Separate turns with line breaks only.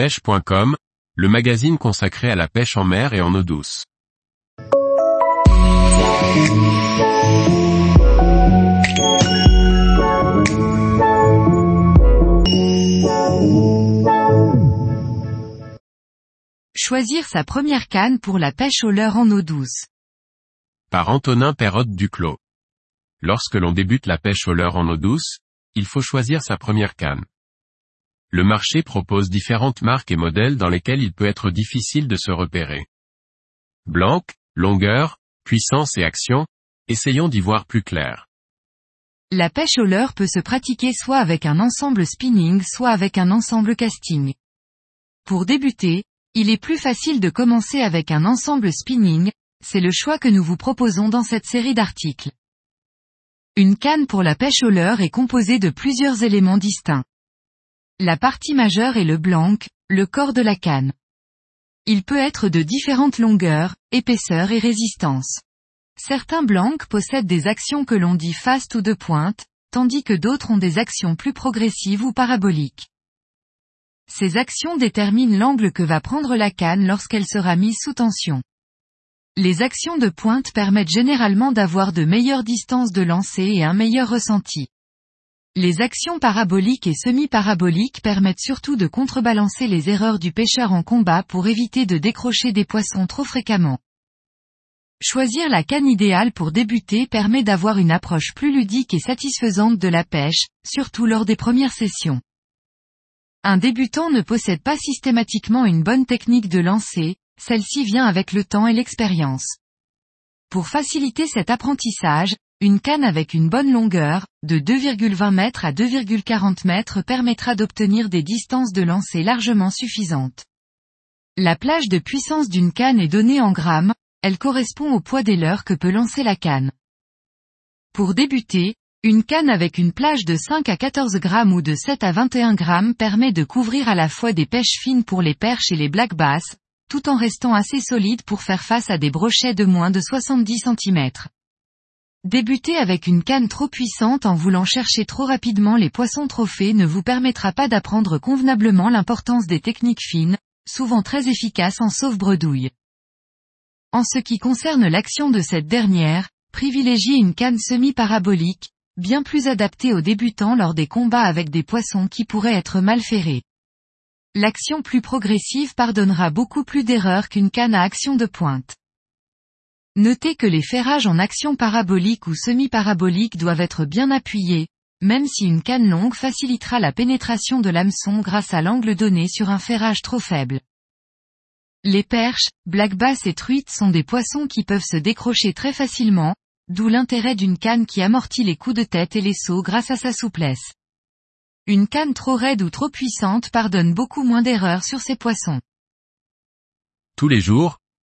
pêche.com, le magazine consacré à la pêche en mer et en eau douce.
Choisir sa première canne pour la pêche au leurre en eau douce.
Par Antonin Perrotte Duclos. Lorsque l'on débute la pêche au leurre en eau douce, il faut choisir sa première canne. Le marché propose différentes marques et modèles dans lesquels il peut être difficile de se repérer. Blanc, longueur, puissance et action, essayons d'y voir plus clair.
La pêche au leurre peut se pratiquer soit avec un ensemble spinning soit avec un ensemble casting. Pour débuter, il est plus facile de commencer avec un ensemble spinning, c'est le choix que nous vous proposons dans cette série d'articles. Une canne pour la pêche au leurre est composée de plusieurs éléments distincts. La partie majeure est le blanc, le corps de la canne. Il peut être de différentes longueurs, épaisseurs et résistance. Certains blancs possèdent des actions que l'on dit fast ou de pointe, tandis que d'autres ont des actions plus progressives ou paraboliques. Ces actions déterminent l'angle que va prendre la canne lorsqu'elle sera mise sous tension. Les actions de pointe permettent généralement d'avoir de meilleures distances de lancer et un meilleur ressenti. Les actions paraboliques et semi-paraboliques permettent surtout de contrebalancer les erreurs du pêcheur en combat pour éviter de décrocher des poissons trop fréquemment. Choisir la canne idéale pour débuter permet d'avoir une approche plus ludique et satisfaisante de la pêche, surtout lors des premières sessions. Un débutant ne possède pas systématiquement une bonne technique de lancer, celle-ci vient avec le temps et l'expérience. Pour faciliter cet apprentissage, une canne avec une bonne longueur, de 2,20 m à 2,40 m permettra d'obtenir des distances de lancer largement suffisantes. La plage de puissance d'une canne est donnée en grammes, elle correspond au poids des leurres que peut lancer la canne. Pour débuter, une canne avec une plage de 5 à 14 grammes ou de 7 à 21 grammes permet de couvrir à la fois des pêches fines pour les perches et les black bass, tout en restant assez solide pour faire face à des brochets de moins de 70 cm. Débuter avec une canne trop puissante en voulant chercher trop rapidement les poissons trophées ne vous permettra pas d'apprendre convenablement l'importance des techniques fines, souvent très efficaces en sauve-bredouille. En ce qui concerne l'action de cette dernière, privilégiez une canne semi-parabolique, bien plus adaptée aux débutants lors des combats avec des poissons qui pourraient être mal ferrés. L'action plus progressive pardonnera beaucoup plus d'erreurs qu'une canne à action de pointe. Notez que les ferrages en action parabolique ou semi-parabolique doivent être bien appuyés, même si une canne longue facilitera la pénétration de l'hameçon grâce à l'angle donné sur un ferrage trop faible. Les perches, black bass et truites sont des poissons qui peuvent se décrocher très facilement, d'où l'intérêt d'une canne qui amortit les coups de tête et les sauts grâce à sa souplesse. Une canne trop raide ou trop puissante pardonne beaucoup moins d'erreurs sur ces poissons.
Tous les jours,